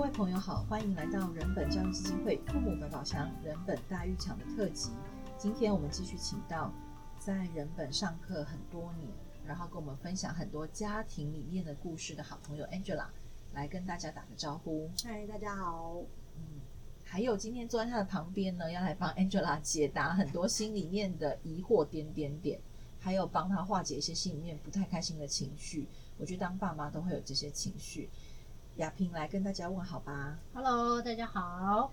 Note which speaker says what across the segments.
Speaker 1: 各位朋友好，欢迎来到人本教育基金会父母百宝箱人本大浴场的特辑。今天我们继续请到在人本上课很多年，然后跟我们分享很多家庭里面的故事的好朋友 Angela 来跟大家打个招呼。
Speaker 2: 嗨，大家好。
Speaker 1: 嗯，还有今天坐在他的旁边呢，要来帮 Angela 解答很多心里面的疑惑点点点，还有帮他化解一些心里面不太开心的情绪。我觉得当爸妈都会有这些情绪。雅萍来跟大家问好吧。
Speaker 2: Hello，大家好。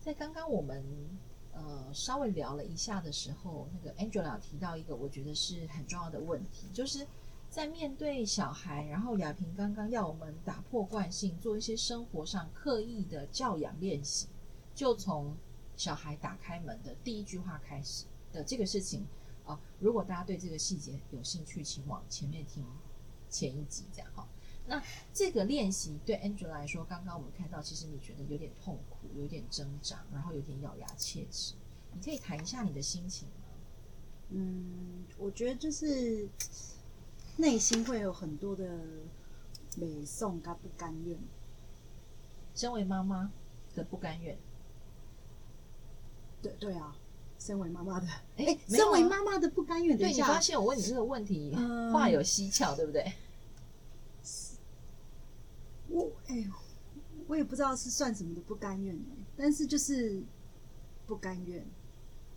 Speaker 1: 在刚刚我们呃稍微聊了一下的时候，那个 Angela 提到一个我觉得是很重要的问题，就是在面对小孩，然后雅萍刚刚要我们打破惯性，做一些生活上刻意的教养练习，就从小孩打开门的第一句话开始的这个事情啊、呃。如果大家对这个细节有兴趣，请往前面听。前一集这样哈，那这个练习对 Angela 来说，刚刚我们看到，其实你觉得有点痛苦，有点挣扎，然后有点咬牙切齿。你可以谈一下你的心情吗？
Speaker 2: 嗯，我觉得就是内心会有很多的美送跟不甘愿。
Speaker 1: 身为妈妈的不甘愿，
Speaker 2: 对对啊，身为妈妈的，哎、
Speaker 1: 欸，
Speaker 2: 身为妈妈的不甘愿。
Speaker 1: 对，你发现我问你这个问题，嗯、话有蹊跷，对不对？
Speaker 2: 我哎呦，我也不知道是算什么的不甘愿哎，但是就是不甘愿。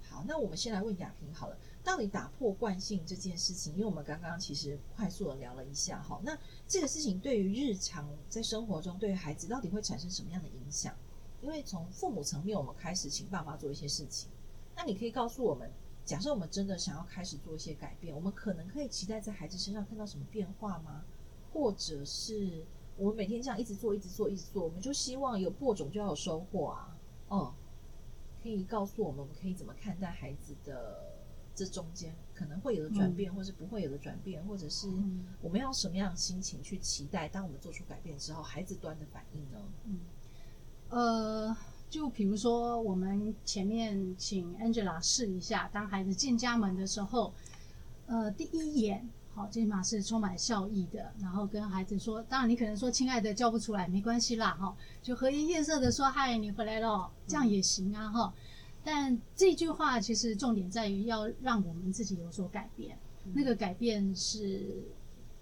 Speaker 1: 好，那我们先来问雅萍好了，到底打破惯性这件事情，因为我们刚刚其实快速的聊了一下哈，那这个事情对于日常在生活中对于孩子到底会产生什么样的影响？因为从父母层面，我们开始请爸妈做一些事情，那你可以告诉我们，假设我们真的想要开始做一些改变，我们可能可以期待在孩子身上看到什么变化吗？或者是？我们每天这样一直做，一直做，一直做，我们就希望有播种就要有收获啊！哦、嗯，可以告诉我们，我们可以怎么看待孩子的这中间可能会有的转变，嗯、或是不会有的转变，或者是我们要什么样的心情去期待，当我们做出改变之后，孩子端的反应呢？
Speaker 3: 嗯，呃，就比如说，我们前面请 Angela 试一下，当孩子进家门的时候，呃，第一眼。好，最起码是充满笑意的，然后跟孩子说，当然你可能说“亲爱的”叫不出来，没关系啦，哈，就和颜悦色的说“嗨，你回来了”，这样也行啊，哈。但这句话其实重点在于要让我们自己有所改变，嗯、那个改变是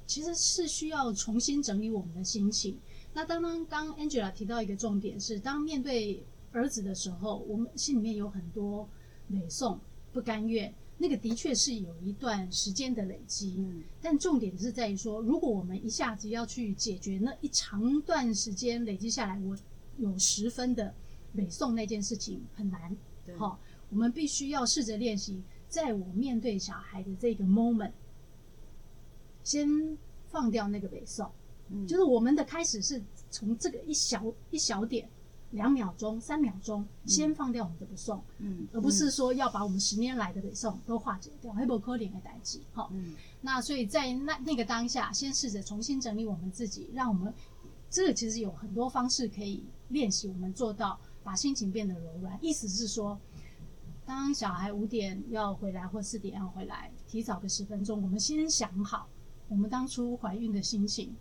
Speaker 3: 其实是需要重新整理我们的心情。那当当刚 Angela 提到一个重点是，当面对儿子的时候，我们心里面有很多美颂不甘愿。那个的确是有一段时间的累积，嗯，但重点是在于说，如果我们一下子要去解决那一长段时间累积下来，我有十分的美颂那件事情很难，对，好，我们必须要试着练习，在我面对小孩的这个 moment，先放掉那个北宋，嗯，就是我们的开始是从这个一小一小点。两秒钟、三秒钟，先放掉我们的不送，嗯，而不是说要把我们十年来的不送都化解掉，黑不可怜的代志，好，嗯，那所以在那那个当下，先试着重新整理我们自己，让我们这个其实有很多方式可以练习，我们做到把心情变得柔软。意思是说，当小孩五点要回来或四点要回来，提早个十分钟，我们先想好我们当初怀孕的心情。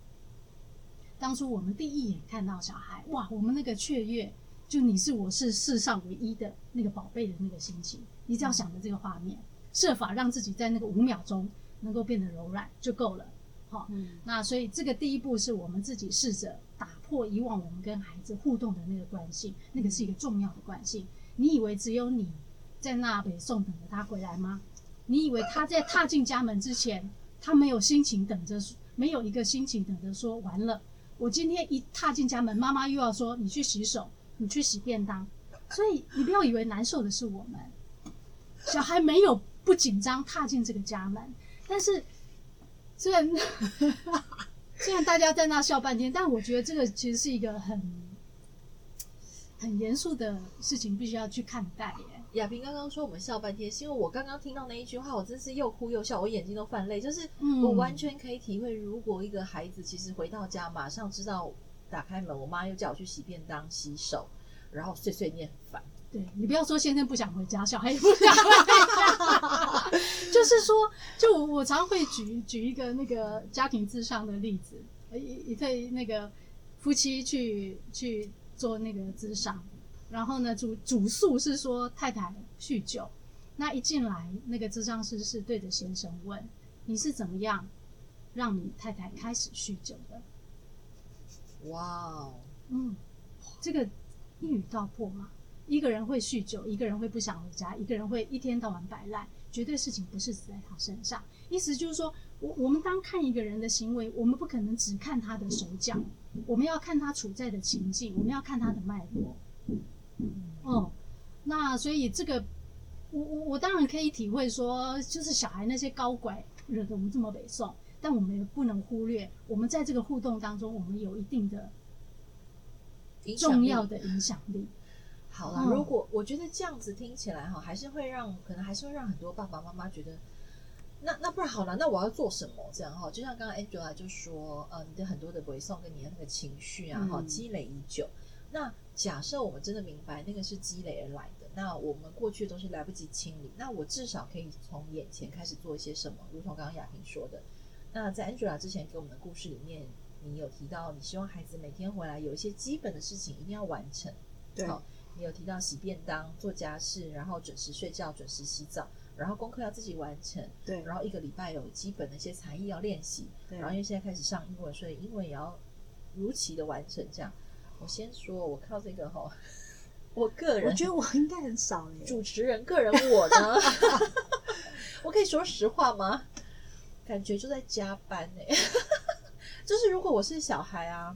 Speaker 3: 当初我们第一眼看到小孩，哇，我们那个雀跃，就你是我是世上唯一的那个宝贝的那个心情，你只要想着这个画面，设法让自己在那个五秒钟能够变得柔软就够了。好，嗯，那所以这个第一步是我们自己试着打破以往我们跟孩子互动的那个惯性，那个是一个重要的惯性。你以为只有你在那北宋等着他回来吗？你以为他在踏进家门之前，他没有心情等着，没有一个心情等着说完了。我今天一踏进家门，妈妈又要说你去洗手，你去洗便当，所以你不要以为难受的是我们，小孩没有不紧张踏进这个家门，但是虽然 虽然大家在那笑半天，但我觉得这个其实是一个很很严肃的事情，必须要去看待耶。
Speaker 1: 亚萍刚刚说我们笑半天，是因为我刚刚听到那一句话，我真是又哭又笑，我眼睛都泛泪。就是我完全可以体会，如果一个孩子其实回到家，马上知道打开门，我妈又叫我去洗便当、洗手，然后碎碎念。
Speaker 3: 对，你不要说先生不想回家，小孩也不想回家。就是说，就我我常会举举一个那个家庭智商的例子，一一对那个。夫妻去去做那个咨商，然后呢主主诉是说太太酗酒，那一进来那个咨商师是对着先生问，你是怎么样让你太太开始酗酒的？
Speaker 1: 哇哦，
Speaker 3: 嗯，这个一语道破嘛。一个人会酗酒，一个人会不想回家，一个人会一天到晚摆烂，绝对事情不是死在他身上。意思就是说，我我们当看一个人的行为，我们不可能只看他的手脚，我们要看他处在的情境，我们要看他的脉络。哦，那所以这个，我我我当然可以体会说，就是小孩那些高拐惹得我们这么北宋，但我们也不能忽略，我们在这个互动当中，我们有一定的重要的影响力。
Speaker 1: 好了，如果我觉得这样子听起来哈，还是会让可能还是会让很多爸爸妈妈觉得，那那不然好了，那我要做什么？这样哈，就像刚刚 Angela 就说，呃，你的很多的回送跟你的那个情绪啊，哈，积累已久。那假设我们真的明白那个是积累而来的，那我们过去都是来不及清理，那我至少可以从眼前开始做一些什么？如同刚刚雅萍说的，那在 Angela 之前给我们的故事里面，你有提到你希望孩子每天回来有一些基本的事情一定要完成，
Speaker 2: 对。
Speaker 1: 你有提到洗便当、做家事，然后准时睡觉、准时洗澡，然后功课要自己完成。
Speaker 2: 对，
Speaker 1: 然后一个礼拜有基本的一些才艺要练习。
Speaker 2: 对，
Speaker 1: 然后因为现在开始上英文，所以英文也要如期的完成。这样，我先说，我靠这个哈，我个人
Speaker 2: 我觉得我应该很少耶。
Speaker 1: 主持人个人我呢，我可以说实话吗？感觉就在加班呢。就是如果我是小孩啊，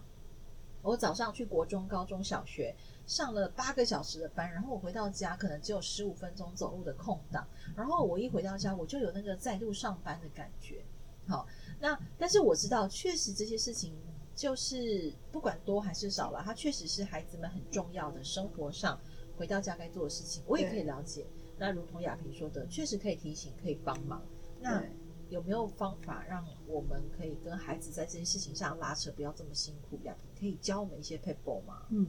Speaker 1: 我早上去国中、高中小学。上了八个小时的班，然后我回到家可能只有十五分钟走路的空档，然后我一回到家我就有那个再度上班的感觉。好，那但是我知道，确实这些事情就是不管多还是少了，它确实是孩子们很重要的生活上回到家该做的事情。我也可以了解。那如同雅萍说的，确实可以提醒，可以帮忙。那有没有方法让我们可以跟孩子在这些事情上拉扯，不要这么辛苦？雅萍可以教我们一些撇步吗？
Speaker 3: 嗯。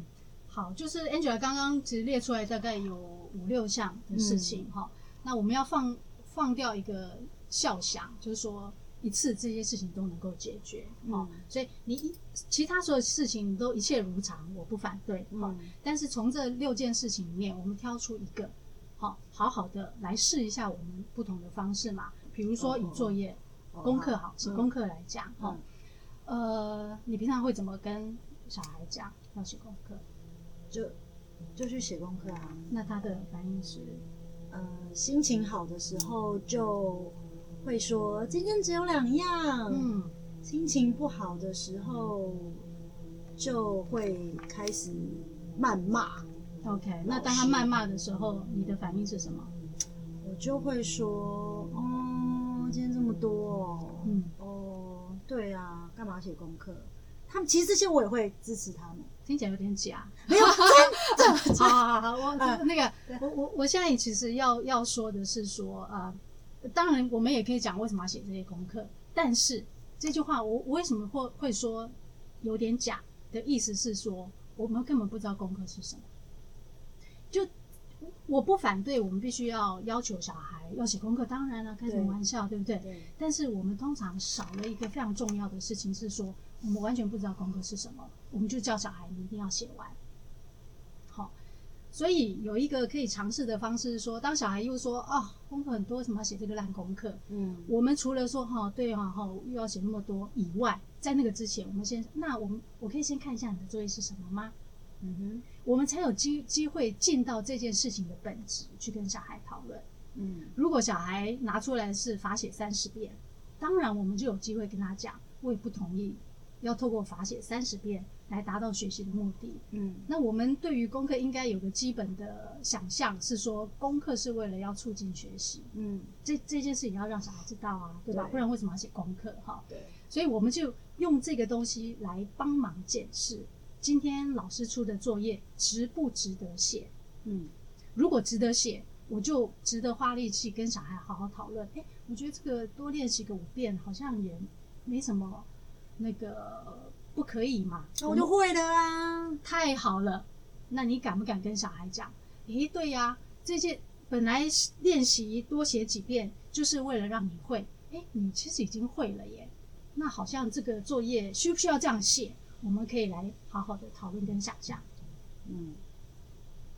Speaker 3: 好，就是 Angela 刚刚其实列出来大概有五六项的事情哈、嗯。那我们要放放掉一个笑想，就是说一次这些事情都能够解决。嗯，所以你一其他所有事情都一切如常，我不反对。嗯，但是从这六件事情里面，我们挑出一个，好好好的来试一下我们不同的方式嘛。比如说以作业、哦、功课好，写、哦、功课来讲，哈、嗯，呃，你平常会怎么跟小孩讲要写功课？
Speaker 2: 就就去写功课啊，
Speaker 3: 那他的反应是，
Speaker 2: 呃，心情好的时候就会说今天只有两样，嗯，心情不好的时候就会开始谩骂。
Speaker 3: OK，那当他谩骂的时候，你的反应是什么？
Speaker 2: 我就会说，哦，今天这么多哦，嗯，哦，对啊，干嘛写功课？他们其实这些我也会支持他们，
Speaker 3: 听起来有点假，
Speaker 2: 没有 真的。
Speaker 3: 好好好，我那个我我我现在其实要要说的是说啊、呃，当然我们也可以讲为什么要写这些功课，但是这句话我我为什么会会说有点假的意思是说，我们根本不知道功课是什么，就。我不反对，我们必须要要求小孩要写功课。当然了，开什么玩笑，对，对不对，对？但是我们通常少了一个非常重要的事情，是说我们完全不知道功课是什么，我们就叫小孩你一定要写完。好，所以有一个可以尝试的方式是说，当小孩又说啊、哦、功课很多，为什么要写这个烂功课？嗯，我们除了说哈、哦、对哈哈又要写那么多以外，在那个之前，我们先那我们我可以先看一下你的作业是什么吗？嗯哼。我们才有机机会进到这件事情的本质去跟小孩讨论。嗯，如果小孩拿出来是罚写三十遍，当然我们就有机会跟他讲，我也不同意要透过罚写三十遍来达到学习的目的。嗯，那我们对于功课应该有个基本的想象，是说功课是为了要促进学习。嗯，这这件事情要让小孩知道啊，对吧？对，不然为什么要写功课？哈，对，所以我们就用这个东西来帮忙检视。今天老师出的作业值不值得写？嗯，如果值得写，我就值得花力气跟小孩好好讨论。诶，我觉得这个多练习个五遍好像也没什么那个不可以嘛。
Speaker 2: 那我就会了啊！
Speaker 3: 太好了，那你敢不敢跟小孩讲？诶，对呀，这件本来练习多写几遍就是为了让你会。诶，你其实已经会了耶。那好像这个作业需不需要这样写？我们可以来好好的讨论跟想象，
Speaker 2: 嗯，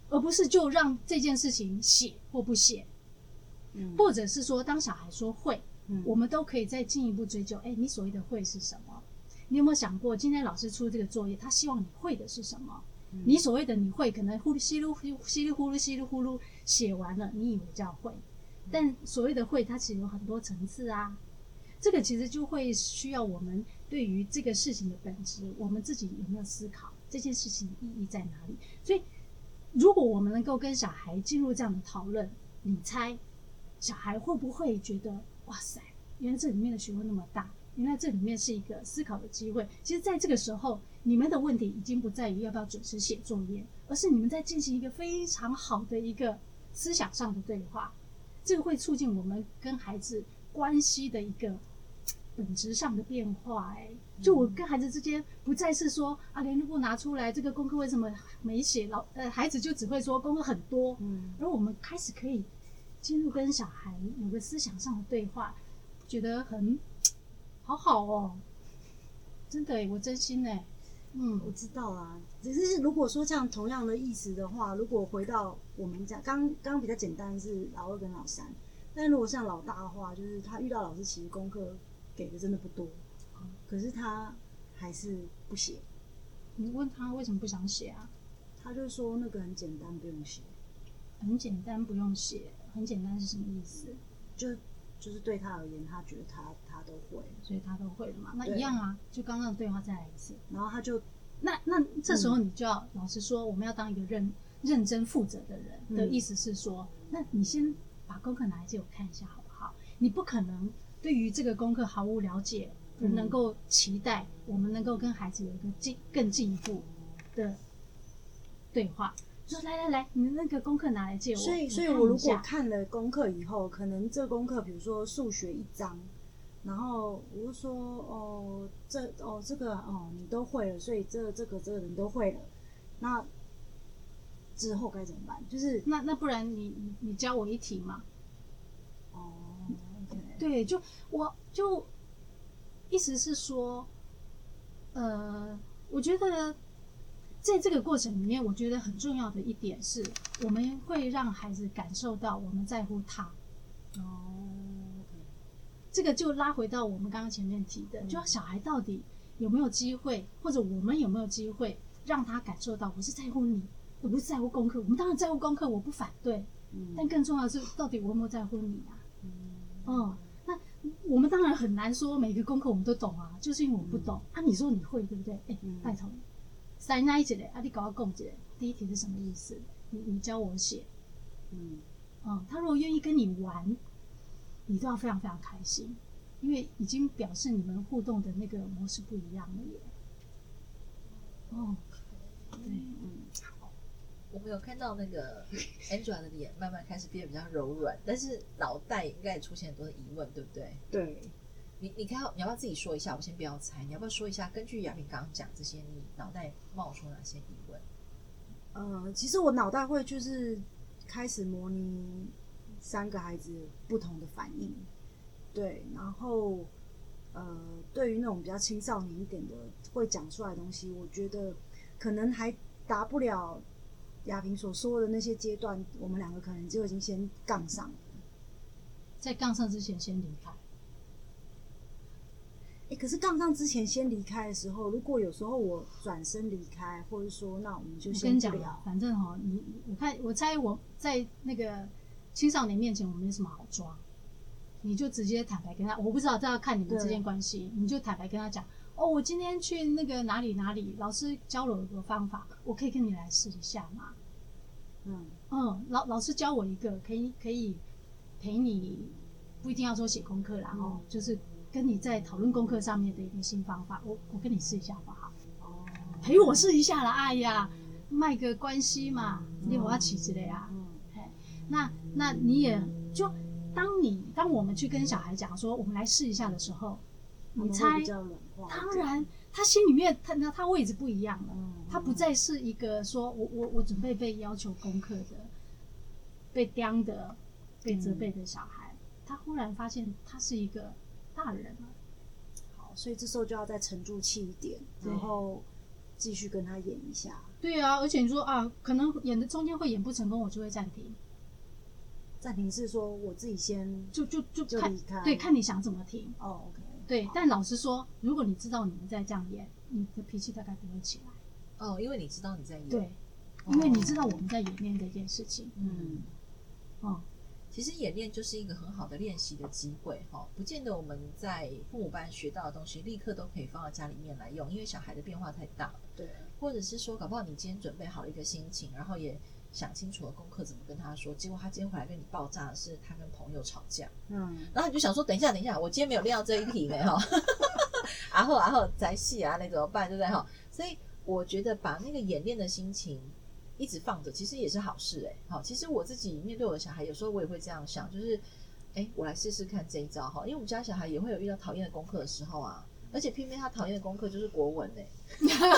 Speaker 3: 而不是就让这件事情写或不写，
Speaker 2: 嗯，
Speaker 3: 或者是说当小孩说会，
Speaker 2: 嗯
Speaker 3: 我们都可以再进一步追究。哎，你所谓的会是什么？你有没有想过，今天老师出这个作业，他希望你会的是什么？
Speaker 2: 嗯
Speaker 3: 你所谓的你会，可能呼噜稀噜稀里呼噜稀里呼噜写完了，你以为叫会，但所谓的会，它其实有很多层次啊。这个其实就会需要我们对于这个事情的本质，我们自己有没有思考这件事情的意义在哪里？所以，如果我们能够跟小孩进入这样的讨论，你猜小孩会不会觉得哇塞，原来这里面的学问那么大，原来这里面是一个思考的机会。其实，在这个时候，你们的问题已经不在于要不要准时写作业，而是你们在进行一个非常好的一个思想上的对话，这个会促进我们跟孩子关系的一个。本质上的变化、欸，哎，就我跟孩子之间不再是说啊，联络簿拿出来，这个功课为什么没写？老呃，孩子就只会说功课很多，
Speaker 2: 嗯，
Speaker 3: 而我们开始可以进入跟小孩有个思想上的对话，觉得很好好哦，真的、欸，我真心哎、欸，嗯，
Speaker 2: 我知道啦。只是如果说像同样的意思的话，如果回到我们家，刚刚比较简单是老二跟老三，但如果像老大的话，就是他遇到老师其实功课。给的真的不多，可是他还是不写。
Speaker 3: 你问他为什么不想写啊？
Speaker 2: 他就说那个很简单，不用写。
Speaker 3: 很简单，不用写。很简单是什么意思？
Speaker 2: 就就是对他而言，他觉得他他都会，
Speaker 3: 所以他都会了嘛。那一样啊，就刚刚的对话再来一次。
Speaker 2: 然后他就
Speaker 3: 那那这时候你就要、嗯、老实说，我们要当一个认认真负责的人、嗯、的意思是说，那你先把功课拿来借我看一下好不好？你不可能。对于这个功课毫无了解，不能够期待我们能够跟孩子有一个进更进一步的对话。说来来来，你的那个功课拿来借我。
Speaker 2: 所以，所以我如果看了功课以后，可能这功课，比如说数学一章，然后我就说哦，这哦这个哦你都会了，所以这这个这个人都会了。那之后该怎么办？就是
Speaker 3: 那那不然你你你教我一题嘛？
Speaker 2: 哦。
Speaker 3: 对，就我就意思是说，呃，我觉得在这个过程里面，我觉得很重要的一点是，我们会让孩子感受到我们在乎他。哦，这个就拉回到我们刚刚前面提的，就小孩到底有没有机会，或者我们有没有机会让他感受到我是在乎你，我不是在乎功课。我们当然在乎功课，我不反对，但更重要的是，到底我有没有在乎你啊？哦，那我们当然很难说每个功课我们都懂啊，就是因为我们不懂、嗯、啊。你说你会对不对？哎、欸，拜托你，三那一节嘞，啊，你搞个共节，第一题是什么意思？你你教我写，嗯，嗯，他如果愿意跟你玩，你都要非常非常开心，因为已经表示你们互动的那个模式不一样了耶。哦，对，嗯。
Speaker 1: 好我们有看到那个 Angela 的脸慢慢开始变得比较柔软，但是脑袋应该也出现很多的疑问，对不对？
Speaker 2: 对，
Speaker 1: 你你看，你要不要自己说一下？我先不要猜，你要不要说一下？根据亚萍刚刚讲这些，你脑袋冒出哪些疑问？
Speaker 2: 呃，其实我脑袋会就是开始模拟三个孩子不同的反应，对，然后呃，对于那种比较青少年一点的会讲出来的东西，我觉得可能还达不了。亚萍所说的那些阶段，我们两个可能就已经先杠上了，
Speaker 3: 在杠上之前先
Speaker 2: 离开。可是杠上之前先离开的时候，如果有时候我转身离开，或者说那我们就先讲聊。
Speaker 3: 反正哈，你我看我猜我在那个青少年面前，我没什么好装，你就直接坦白跟他，我不知道这要看你们之间关系，你就坦白跟他讲。哦，我今天去那个哪里哪里，老师教了我一个方法，我可以跟你来试一下吗？嗯嗯，老老师教我一个，可以可以陪你，不一定要说写功课啦，然后、嗯、就是跟你在讨论功课上面的一个新方法，我我跟你试一下好不好？哦，陪我试一下啦，哎呀，卖个关系嘛，你我要起之类啊，嗯，那那你也就当你当我们去跟小孩讲说，我们来试一下的时候。你猜？当然，他心里面他他位置不一样了，嗯、他不再是一个说我我我准备被要求功课的、被刁的、被责备的小孩，嗯、他忽然发现他是一个大人了。
Speaker 2: 好，所以这时候就要再沉住气一点，然后继续跟他演一下。
Speaker 3: 对啊，而且你说啊，可能演的中间会演不成功，我就会暂停。
Speaker 2: 暂停是说我自己先
Speaker 3: 就就就
Speaker 2: 就离开，
Speaker 3: 对，看你想怎么停。
Speaker 2: 哦，OK。
Speaker 3: 对，但老实说，如果你知道你们在这样演，你的脾气大概不会起来。
Speaker 1: 哦，因为你知道你在演。
Speaker 3: 对，因为你知道我们在演练这件事情。
Speaker 2: 嗯。
Speaker 3: 哦。
Speaker 1: 其实演练就是一个很好的练习的机会，哈，不见得我们在父母班学到的东西立刻都可以放到家里面来用，因为小孩的变化太大了。
Speaker 2: 对，
Speaker 1: 或者是说，搞不好你今天准备好了一个心情，然后也想清楚了功课怎么跟他说，结果他今天回来跟你爆炸的是他跟朋友吵架，
Speaker 2: 嗯，
Speaker 1: 然后你就想说，等一下，等一下，我今天没有练到这一题呢，哈，然后然后再戏啊，那怎么办，对不对，哈？所以我觉得把那个演练的心情。一直放着，其实也是好事哎。好，其实我自己面对我的小孩，有时候我也会这样想，就是，哎，我来试试看这一招哈。因为我们家小孩也会有遇到讨厌的功课的时候啊，而且偏偏他讨厌的功课就是国文哎。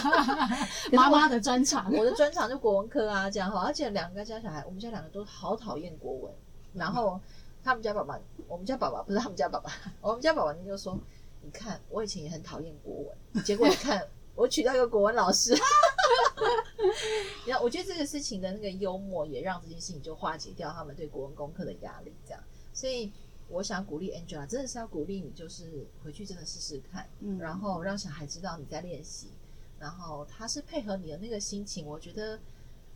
Speaker 3: 妈妈的专长，
Speaker 1: 我的专长就国文科啊，这样哈。而且两个家小孩，我们家两个都好讨厌国文。然后他们家爸爸，我们家爸爸不是他们家爸爸，我们家爸爸就说：“你看，我以前也很讨厌国文，结果你看。”我娶到一个国文老师，然后我觉得这个事情的那个幽默，也让这件事情就化解掉他们对国文功课的压力，这样。所以我想鼓励 Angela，真的是要鼓励你，就是回去真的试试看，嗯，然后让小孩知道你在练习，然后他是配合你的那个心情，我觉得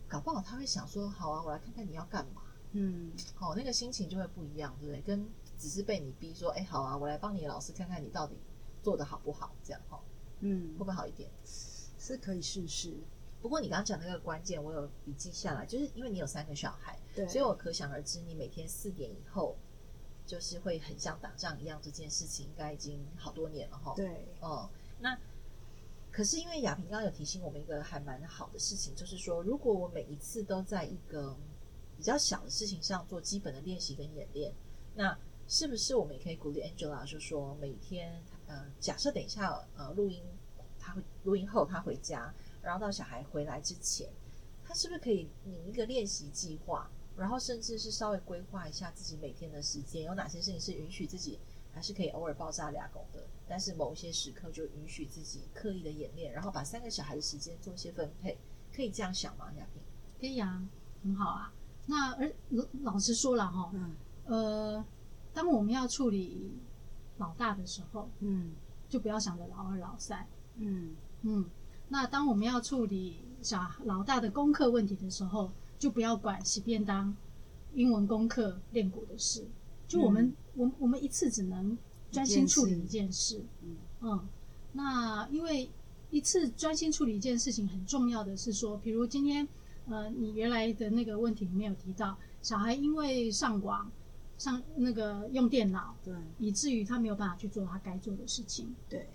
Speaker 1: 搞不好他会想说，好啊，我来看看你要干嘛，嗯，好，那个心情就会不一样，对不对？跟只是被你逼说，哎，好啊，我来帮你老师看看你到底做的好不好，这样哈。嗯，会不会好一点？
Speaker 2: 是可以试试。
Speaker 1: 不过你刚刚讲那个关键，我有笔记下来，就是因为你有三个小孩，
Speaker 2: 对，
Speaker 1: 所以我可想而知，你每天四点以后，就是会很像打仗一样。这件事情应该已经好多年了哈。
Speaker 2: 对，
Speaker 1: 哦、嗯，那可是因为亚萍刚刚有提醒我们一个还蛮好的事情，就是说，如果我每一次都在一个比较小的事情上做基本的练习跟演练，那是不是我们也可以鼓励 Angela，就说每天。呃，假设等一下，呃，录音，他录音后他回家，然后到小孩回来之前，他是不是可以拟一个练习计划，然后甚至是稍微规划一下自己每天的时间，有哪些事情是允许自己，还是可以偶尔爆炸俩狗的，但是某一些时刻就允许自己刻意的演练，然后把三个小孩的时间做一些分配，可以这样想吗？亚萍？
Speaker 3: 可以啊，很好啊。那而老实说了哈，嗯，呃，当我们要处理。老大的时候，嗯，就不要想着老二、老三，嗯嗯。那当我们要处理小老大的功课问题的时候，就不要管洗便当、英文功课、练鼓的事。就我们，嗯、我我们一次只能专心处理一件事，嗯嗯。那因为一次专心处理一件事情很重要的是说，比如今天，呃，你原来的那个问题里面有提到，小孩因为上网。上那个用电脑，
Speaker 2: 对，
Speaker 3: 以至于他没有办法去做他该做的事情。
Speaker 2: 对，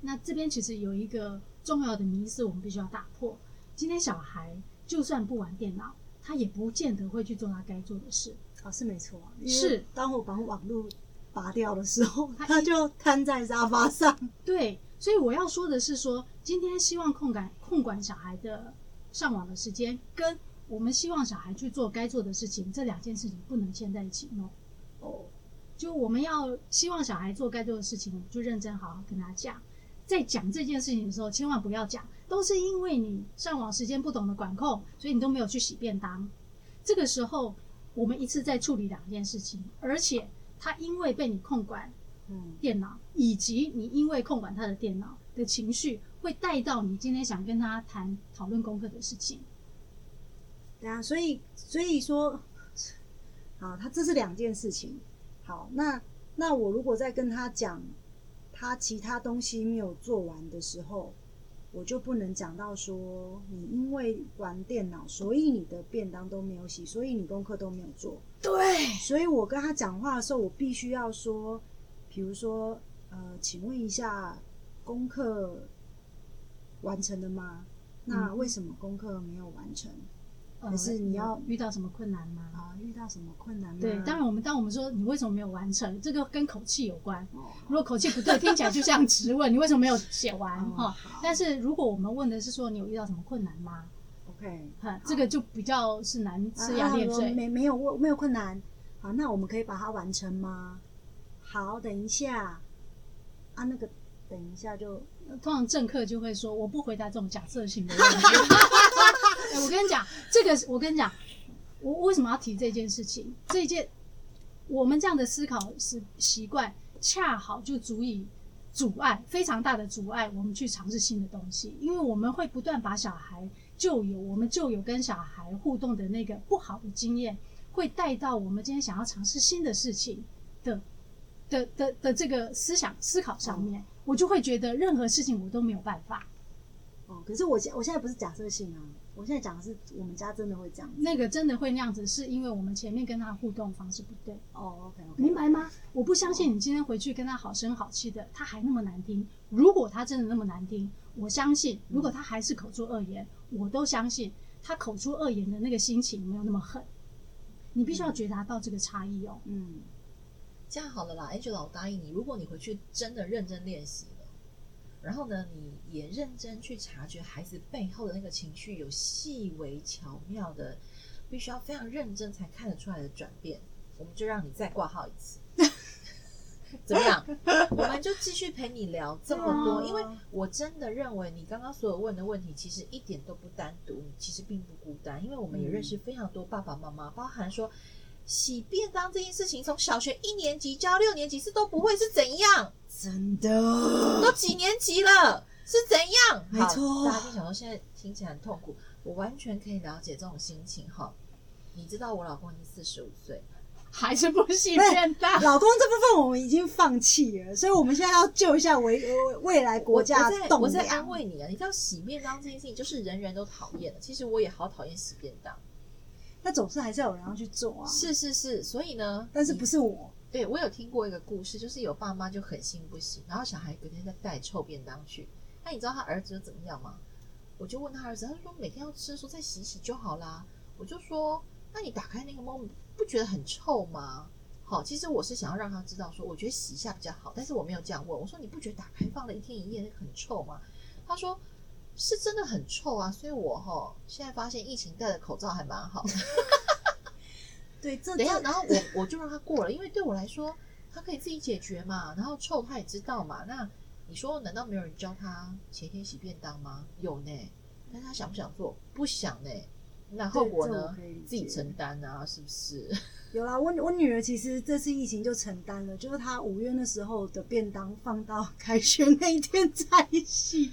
Speaker 3: 那这边其实有一个重要的迷思，我们必须要打破。今天小孩就算不玩电脑，他也不见得会去做他该做的事。
Speaker 2: 啊，是没错。
Speaker 3: 是，
Speaker 2: 当我把网络拔掉的时候，他，他就瘫在沙发上。
Speaker 3: 对，所以我要说的是说，今天希望控管控管小孩的上网的时间跟。我们希望小孩去做该做的事情，这两件事情不能牵在一起弄。哦，就我们要希望小孩做该做的事情，就认真好好跟他讲。在讲这件事情的时候，千万不要讲，都是因为你上网时间不懂得管控，所以你都没有去洗便当。这个时候，我们一次在处理两件事情，而且他因为被你控管，嗯，电脑，以及你因为控管他的电脑的情绪，会带到你今天想跟他谈讨论功课的事情。
Speaker 2: 对啊，所以所以说，好，他这是两件事情。好，那那我如果在跟他讲他其他东西没有做完的时候，我就不能讲到说你因为玩电脑，所以你的便当都没有洗，所以你功课都没有做。
Speaker 3: 对，
Speaker 2: 所以我跟他讲话的时候，我必须要说，比如说，呃，请问一下，功课完成了吗？那为什么功课没有完成？可是你要
Speaker 3: 遇到什么困难吗？
Speaker 2: 啊，遇到什么困难吗？
Speaker 3: 对，当然我们当我们说你为什么没有完成，这个跟口气有关。如果口气不对，听起来就像质问，你为什么没有写完？哈，但是如果我们问的是说你有遇到什么困难吗
Speaker 2: ？OK，
Speaker 3: 哈，这个就比较是难吃牙裂嘴。
Speaker 2: 没没有问没有困难，好，那我们可以把它完成吗？好，等一下，啊，那个等一下就
Speaker 3: 通常政客就会说，我不回答这种假设性的问题。欸、我跟你讲，这个我跟你讲，我为什么要提这件事情？这件我们这样的思考是习惯，恰好就足以阻碍非常大的阻碍我们去尝试新的东西，因为我们会不断把小孩旧有我们旧有跟小孩互动的那个不好的经验，会带到我们今天想要尝试新的事情的的的的这个思想思考上面，我就会觉得任何事情我都没有办法。
Speaker 2: 哦，可是我现我现在不是假设性啊。我现在讲的是我们家真的会这样子，
Speaker 3: 那个真的会那样子，是因为我们前面跟他互动方式不对。
Speaker 2: 哦，OK，
Speaker 3: 明白吗？我不相信你今天回去跟他好声好气的，他还那么难听。如果他真的那么难听，我相信，如果他还是口出恶言，我都相信他口出恶言的那个心情没有那么狠。你必须要觉察到这个差异哦。
Speaker 1: 嗯，这样好了啦，Angela，我答应你，如果你回去真的认真练习。然后呢，你也认真去察觉孩子背后的那个情绪，有细微巧妙的，必须要非常认真才看得出来的转变。我们就让你再挂号一次，怎么样？我们就继续陪你聊这么多，因为我真的认为你刚刚所有问的问题，其实一点都不单独，你其实并不孤单，因为我们也认识非常多爸爸妈妈，包含说。洗便当这件事情，从小学一年级教六年级是都不会是怎样？
Speaker 2: 真的，
Speaker 1: 都几年级了，是怎样？
Speaker 2: 没错，
Speaker 1: 大家就想说现在听起来很痛苦，我完全可以了解这种心情哈。你知道我老公已经四十五岁，
Speaker 3: 还是不洗便当？
Speaker 2: 老公这部分我们已经放弃了，所以我们现在要救一下未未来国家的栋梁。
Speaker 1: 我在安慰你啊，你知道洗便当这件事情，就是人人都讨厌的。其实我也好讨厌洗便当。
Speaker 2: 那总是还是要有人要去做啊！
Speaker 1: 是是是，所以呢，
Speaker 2: 但是不是我？
Speaker 1: 对，我有听过一个故事，就是有爸妈就狠心不行，然后小孩隔天再带臭便当去。那你知道他儿子怎么样吗？我就问他儿子，他说每天要吃的时候再洗洗就好啦。我就说，那你打开那个猫，不觉得很臭吗？好，其实我是想要让他知道说，我觉得洗一下比较好，但是我没有这样问。我说你不觉得打开放了一天一夜那个很臭吗？他说。是真的很臭啊，所以我哈现在发现疫情戴的口罩还蛮好的。
Speaker 2: 对，这
Speaker 1: 等一下，然后我我就让他过了，因为对我来说，他可以自己解决嘛。然后臭他也知道嘛。那你说，难道没有人教他前天洗便当吗？有呢，但他想不想做？不想呢。那后果呢？自己承担啊，是不是？
Speaker 2: 有啦，我我女儿其实这次疫情就承担了，就是她五月那时候的便当放到开学那一天才洗。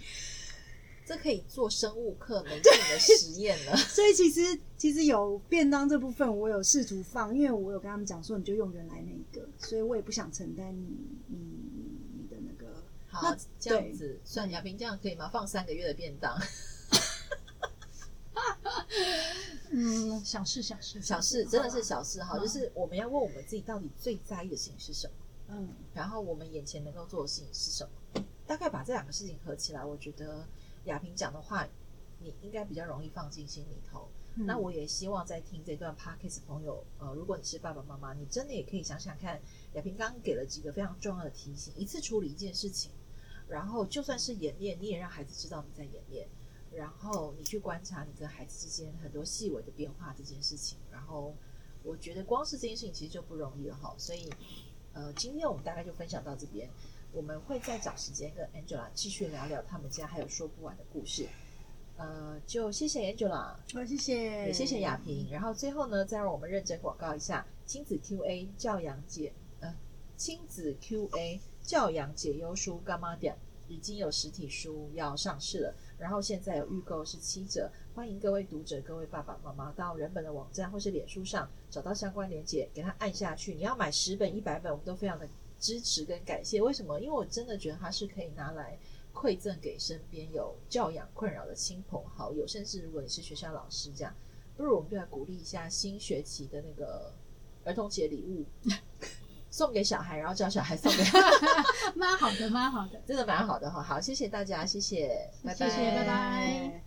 Speaker 1: 这可以做生物课门诊的实验了。
Speaker 2: 所以其实其实有便当这部分，我有试图放，因为我有跟他们讲说，你就用原来那一个，所以我也不想承担你你你的那个。
Speaker 1: 好，那这样子算亚萍这样可以吗？放三个月的便当。
Speaker 3: 嗯，小事小事
Speaker 1: 小事，真的是小事哈。就是我们要问我们自己，到底最在意的事情是什么？
Speaker 2: 嗯，
Speaker 1: 然后我们眼前能够做的事情是什么？大概把这两个事情合起来，我觉得。亚萍讲的话，你应该比较容易放进心里头。嗯、那我也希望在听这段 podcast 朋友，呃，如果你是爸爸妈妈，你真的也可以想想看，亚萍刚刚给了几个非常重要的提醒：一次处理一件事情，然后就算是演练，你也让孩子知道你在演练，然后你去观察你跟孩子之间很多细微的变化这件事情。然后我觉得光是这件事情其实就不容易了哈。所以，呃，今天我们大概就分享到这边。我们会再找时间跟 Angela 继续聊聊他们家还有说不完的故事。呃，就谢谢 Angela，
Speaker 2: 好，谢谢，
Speaker 1: 也谢谢雅萍。然后最后呢，再让我们认真广告一下亲子 QA 教养解呃亲子 QA 教养解忧书干妈点已经有实体书要上市了，然后现在有预购是七折，欢迎各位读者、各位爸爸妈妈到人本的网站或是脸书上找到相关链接，给他按下去。你要买十本、一百本，我们都非常的。支持跟感谢，为什么？因为我真的觉得它是可以拿来馈赠给身边有教养困扰的亲朋好友，甚至如果你是学校老师这样，不如我们就来鼓励一下新学期的那个儿童节礼物，送给小孩，然后叫小孩送给他，
Speaker 3: 蛮好的，蛮好的，
Speaker 1: 真的蛮好的哈。好，谢谢大家，谢谢，拜拜，
Speaker 3: 谢谢，拜拜。